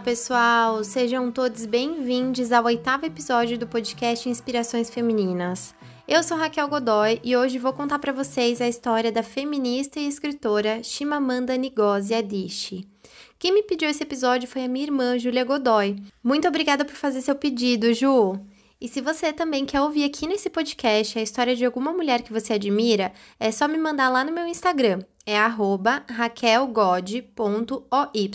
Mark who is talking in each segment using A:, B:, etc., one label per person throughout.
A: pessoal! Sejam todos bem-vindos ao oitavo episódio do podcast Inspirações Femininas. Eu sou Raquel Godoy e hoje vou contar para vocês a história da feminista e escritora Chimamanda Ngozi Adichie. Quem me pediu esse episódio foi a minha irmã, Júlia Godoy. Muito obrigada por fazer seu pedido, Ju! E se você também quer ouvir aqui nesse podcast a história de alguma mulher que você admira, é só me mandar lá no meu Instagram. É raquelgod.oy.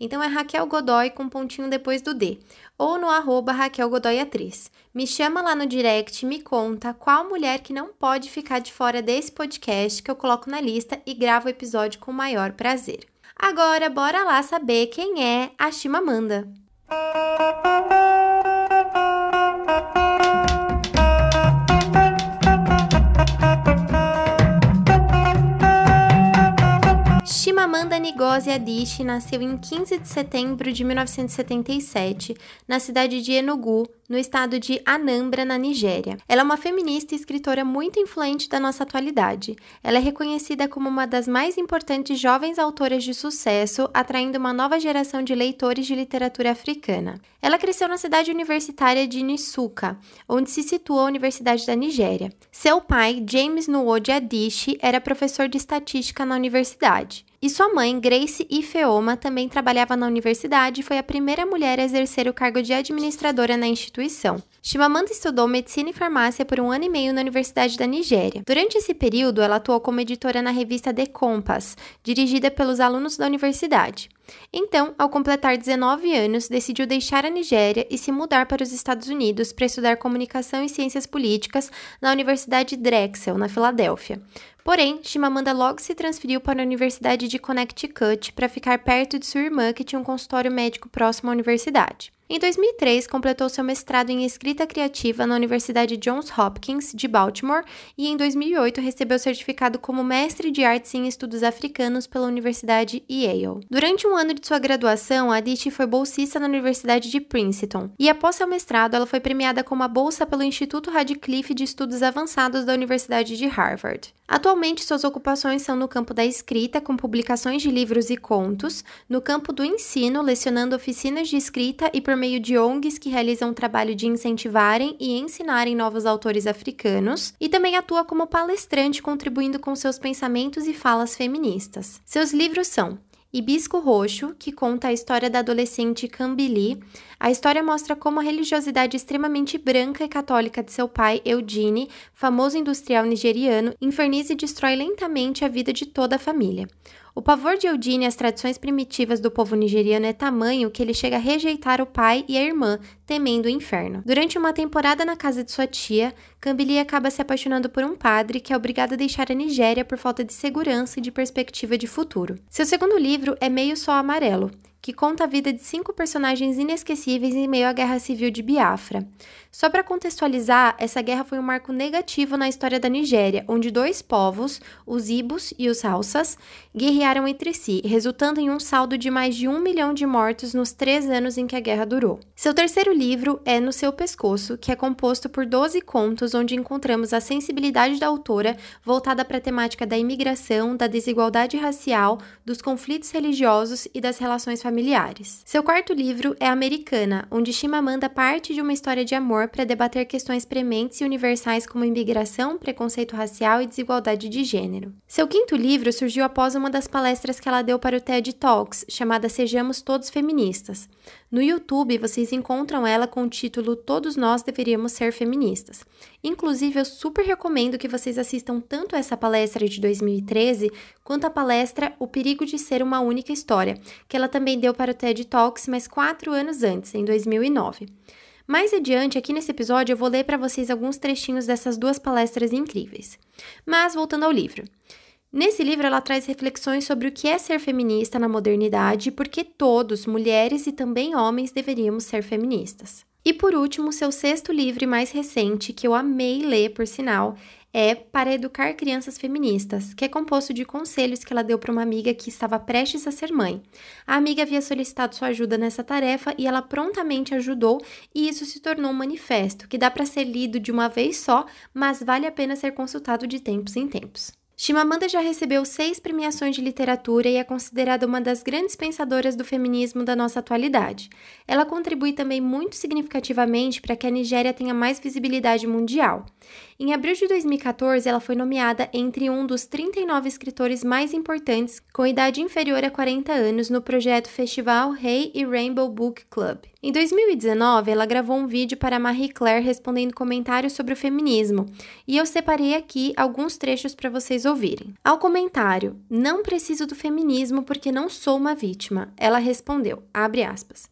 A: Então é Raquel Godoy com um pontinho depois do D. Ou no arroba Raquel Godoy Atriz. Me chama lá no direct e me conta qual mulher que não pode ficar de fora desse podcast que eu coloco na lista e gravo o episódio com o maior prazer. Agora, bora lá saber quem é a Chimamanda. Música Ngozi Adichie nasceu em 15 de setembro de 1977, na cidade de Enugu, no estado de Anambra, na Nigéria. Ela é uma feminista e escritora muito influente da nossa atualidade. Ela é reconhecida como uma das mais importantes jovens autoras de sucesso, atraindo uma nova geração de leitores de literatura africana. Ela cresceu na cidade universitária de Nisuka, onde se situa a Universidade da Nigéria. Seu pai, James Nuode Adichie, era professor de estatística na universidade. E sua mãe, Grace Ifeoma, também trabalhava na universidade e foi a primeira mulher a exercer o cargo de administradora na instituição. Chimamanda estudou medicina e farmácia por um ano e meio na Universidade da Nigéria. Durante esse período, ela atuou como editora na revista The Compass, dirigida pelos alunos da universidade. Então, ao completar 19 anos, decidiu deixar a Nigéria e se mudar para os Estados Unidos para estudar comunicação e ciências políticas na Universidade Drexel, na Filadélfia. Porém, Chimamanda logo se transferiu para a Universidade de Connecticut para ficar perto de sua irmã, que tinha um consultório médico próximo à universidade. Em 2003, completou seu mestrado em escrita criativa na Universidade Johns Hopkins de Baltimore e em 2008 recebeu certificado como mestre de artes em estudos africanos pela Universidade Yale. Durante um ano de sua graduação, a Adichie foi bolsista na Universidade de Princeton e após seu mestrado, ela foi premiada com uma bolsa pelo Instituto Radcliffe de Estudos Avançados da Universidade de Harvard. Atualmente, suas ocupações são no campo da escrita, com publicações de livros e contos, no campo do ensino, lecionando oficinas de escrita e por meio de ONGs que realizam o trabalho de incentivarem e ensinarem novos autores africanos, e também atua como palestrante, contribuindo com seus pensamentos e falas feministas. Seus livros são Hibisco Roxo, que conta a história da adolescente Cambili. A história mostra como a religiosidade extremamente branca e católica de seu pai, Eugene, famoso industrial nigeriano, inferniza e destrói lentamente a vida de toda a família. O pavor de Eudine às tradições primitivas do povo nigeriano é tamanho que ele chega a rejeitar o pai e a irmã, temendo o inferno. Durante uma temporada na casa de sua tia, Cambili acaba se apaixonando por um padre que é obrigado a deixar a Nigéria por falta de segurança e de perspectiva de futuro. Seu segundo livro é Meio Sol Amarelo, que conta a vida de cinco personagens inesquecíveis em meio à Guerra Civil de Biafra. Só para contextualizar, essa guerra foi um marco negativo na história da Nigéria, onde dois povos, os Ibos e os Hausas, guerrearam entre si, resultando em um saldo de mais de um milhão de mortos nos três anos em que a guerra durou. Seu terceiro livro é No Seu Pescoço, que é composto por 12 contos onde encontramos a sensibilidade da autora voltada para a temática da imigração, da desigualdade racial, dos conflitos religiosos e das relações familiares. Seu quarto livro é Americana, onde Chimamanda parte de uma história de amor para debater questões prementes e universais como imigração, preconceito racial e desigualdade de gênero. Seu quinto livro surgiu após uma das palestras que ela deu para o TED Talks, chamada Sejamos Todos Feministas. No YouTube, vocês encontram ela com o título Todos Nós Deveríamos Ser Feministas. Inclusive, eu super recomendo que vocês assistam tanto essa palestra de 2013 quanto a palestra O Perigo de Ser uma Única História, que ela também deu para o TED Talks, mas quatro anos antes, em 2009. Mais adiante, aqui nesse episódio, eu vou ler para vocês alguns trechinhos dessas duas palestras incríveis. Mas, voltando ao livro. Nesse livro, ela traz reflexões sobre o que é ser feminista na modernidade e por que todos, mulheres e também homens, deveríamos ser feministas. E por último, seu sexto livro mais recente, que eu amei ler, por sinal, é Para Educar Crianças Feministas, que é composto de conselhos que ela deu para uma amiga que estava prestes a ser mãe. A amiga havia solicitado sua ajuda nessa tarefa e ela prontamente ajudou, e isso se tornou um manifesto que dá para ser lido de uma vez só, mas vale a pena ser consultado de tempos em tempos. Chimamanda já recebeu seis premiações de literatura e é considerada uma das grandes pensadoras do feminismo da nossa atualidade. Ela contribui também muito significativamente para que a Nigéria tenha mais visibilidade mundial. Em abril de 2014, ela foi nomeada entre um dos 39 escritores mais importantes com idade inferior a 40 anos no projeto Festival Rei hey e Rainbow Book Club. Em 2019, ela gravou um vídeo para Marie Claire respondendo comentários sobre o feminismo, e eu separei aqui alguns trechos para vocês ouvirem. Ao comentário: "Não preciso do feminismo porque não sou uma vítima", ela respondeu: abre aspas.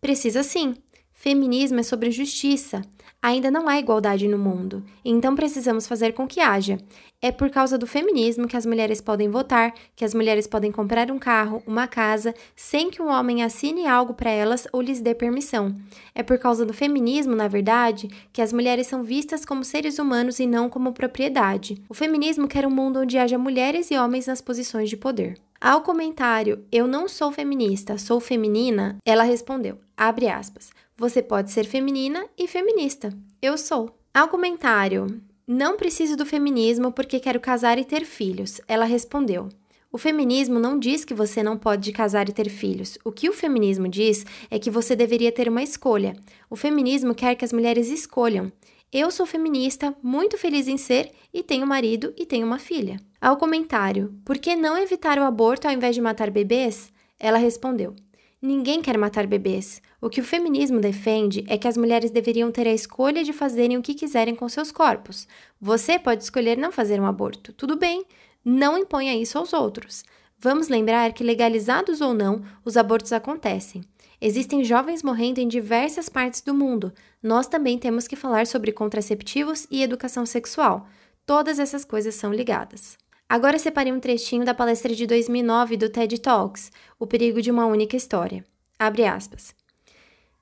A: Precisa sim. Feminismo é sobre justiça. Ainda não há igualdade no mundo, então precisamos fazer com que haja. É por causa do feminismo que as mulheres podem votar, que as mulheres podem comprar um carro, uma casa, sem que um homem assine algo para elas ou lhes dê permissão. É por causa do feminismo, na verdade, que as mulheres são vistas como seres humanos e não como propriedade. O feminismo quer um mundo onde haja mulheres e homens nas posições de poder. Ao comentário, eu não sou feminista, sou feminina, ela respondeu, abre aspas, você pode ser feminina e feminista. Eu sou. Ao comentário, não preciso do feminismo porque quero casar e ter filhos. Ela respondeu. O feminismo não diz que você não pode casar e ter filhos. O que o feminismo diz é que você deveria ter uma escolha. O feminismo quer que as mulheres escolham. Eu sou feminista, muito feliz em ser e tenho marido e tenho uma filha. Ao comentário: Por que não evitar o aborto ao invés de matar bebês? Ela respondeu: Ninguém quer matar bebês. O que o feminismo defende é que as mulheres deveriam ter a escolha de fazerem o que quiserem com seus corpos. Você pode escolher não fazer um aborto. Tudo bem, não imponha isso aos outros. Vamos lembrar que, legalizados ou não, os abortos acontecem. Existem jovens morrendo em diversas partes do mundo. Nós também temos que falar sobre contraceptivos e educação sexual. Todas essas coisas são ligadas. Agora separei um trechinho da palestra de 2009 do TED Talks, O Perigo de uma Única História. Abre aspas.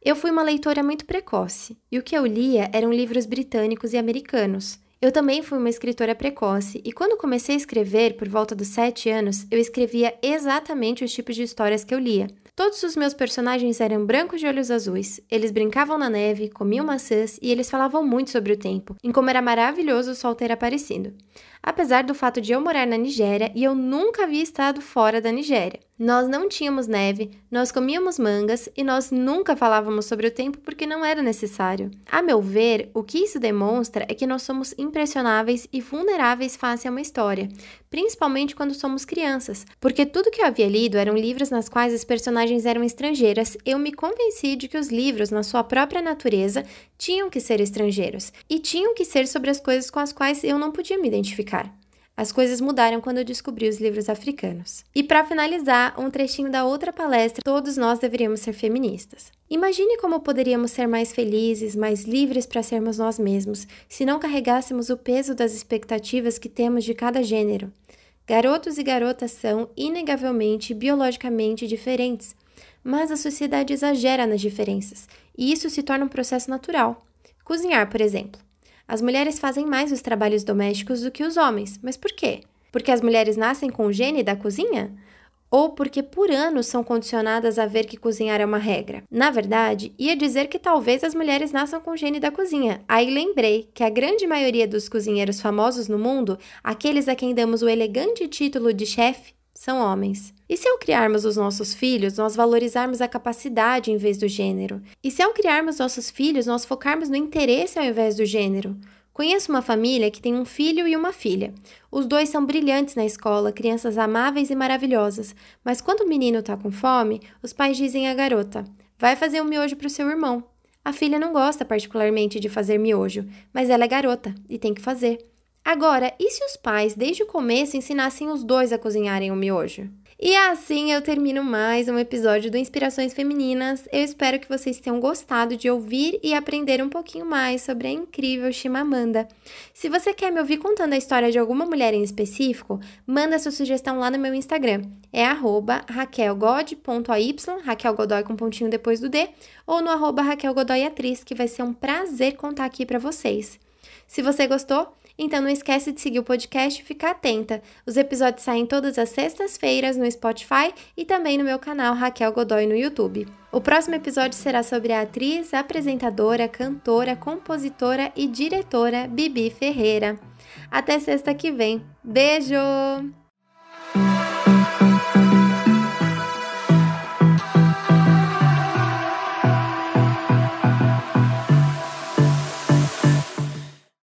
A: Eu fui uma leitora muito precoce, e o que eu lia eram livros britânicos e americanos. Eu também fui uma escritora precoce, e quando comecei a escrever, por volta dos sete anos, eu escrevia exatamente os tipos de histórias que eu lia. Todos os meus personagens eram brancos de olhos azuis. Eles brincavam na neve, comiam maçãs e eles falavam muito sobre o tempo, em como era maravilhoso o sol ter aparecido apesar do fato de eu morar na Nigéria e eu nunca havia estado fora da Nigéria. Nós não tínhamos neve, nós comíamos mangas e nós nunca falávamos sobre o tempo porque não era necessário. A meu ver, o que isso demonstra é que nós somos impressionáveis e vulneráveis face a uma história, principalmente quando somos crianças, porque tudo que eu havia lido eram livros nas quais as personagens eram estrangeiras. Eu me convenci de que os livros, na sua própria natureza, tinham que ser estrangeiros e tinham que ser sobre as coisas com as quais eu não podia me identificar. As coisas mudaram quando eu descobri os livros africanos. E para finalizar, um trechinho da outra palestra, todos nós deveríamos ser feministas. Imagine como poderíamos ser mais felizes, mais livres para sermos nós mesmos, se não carregássemos o peso das expectativas que temos de cada gênero. Garotos e garotas são, inegavelmente, biologicamente diferentes, mas a sociedade exagera nas diferenças, e isso se torna um processo natural. Cozinhar, por exemplo. As mulheres fazem mais os trabalhos domésticos do que os homens. Mas por quê? Porque as mulheres nascem com o gene da cozinha? Ou porque por anos são condicionadas a ver que cozinhar é uma regra? Na verdade, ia dizer que talvez as mulheres nasçam com o gene da cozinha. Aí lembrei que a grande maioria dos cozinheiros famosos no mundo, aqueles a quem damos o elegante título de chefe, são homens. E se ao criarmos os nossos filhos, nós valorizarmos a capacidade em vez do gênero? E se ao criarmos nossos filhos, nós focarmos no interesse ao invés do gênero? Conheço uma família que tem um filho e uma filha. Os dois são brilhantes na escola, crianças amáveis e maravilhosas, mas quando o menino está com fome, os pais dizem à garota: vai fazer um miojo para o seu irmão. A filha não gosta particularmente de fazer miojo, mas ela é garota e tem que fazer. Agora, e se os pais, desde o começo, ensinassem os dois a cozinharem o miojo? E assim eu termino mais um episódio do Inspirações Femininas. Eu espero que vocês tenham gostado de ouvir e aprender um pouquinho mais sobre a incrível Chimamanda. Se você quer me ouvir contando a história de alguma mulher em específico, manda sua sugestão lá no meu Instagram. É raquelgod.ay, Raquel Godoy com pontinho depois do D, ou no arroba Raquel que vai ser um prazer contar aqui para vocês. Se você gostou, Então não esquece de seguir o podcast e ficar atenta. Os episódios saem todas as sextas-feiras no Spotify e também no meu canal Raquel Godoy no YouTube. O próximo episódio será sobre a atriz, apresentadora, cantora, compositora e diretora Bibi Ferreira. Até sexta que vem. Beijo!